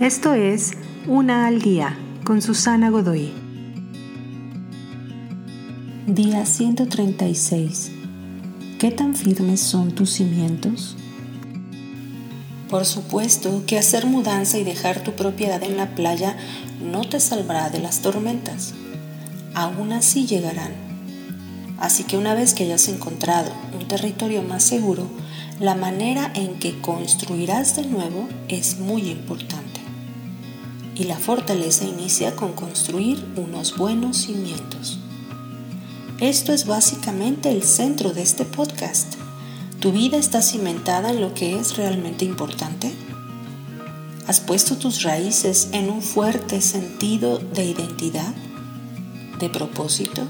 Esto es Una al Día con Susana Godoy. Día 136. ¿Qué tan firmes son tus cimientos? Por supuesto que hacer mudanza y dejar tu propiedad en la playa no te salvará de las tormentas. Aún así llegarán. Así que una vez que hayas encontrado un territorio más seguro, la manera en que construirás de nuevo es muy importante y la fortaleza inicia con construir unos buenos cimientos. Esto es básicamente el centro de este podcast. ¿Tu vida está cimentada en lo que es realmente importante? ¿Has puesto tus raíces en un fuerte sentido de identidad? ¿De propósito?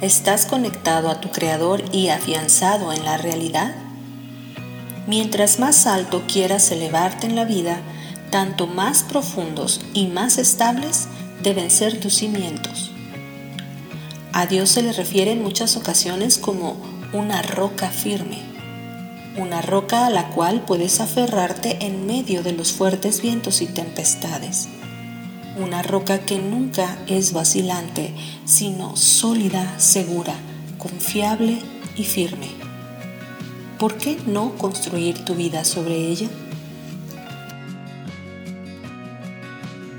¿Estás conectado a tu Creador y afianzado en la realidad? Mientras más alto quieras elevarte en la vida, tanto más profundos y más estables deben ser tus cimientos. A Dios se le refiere en muchas ocasiones como una roca firme, una roca a la cual puedes aferrarte en medio de los fuertes vientos y tempestades, una roca que nunca es vacilante, sino sólida, segura, confiable y firme. ¿Por qué no construir tu vida sobre ella?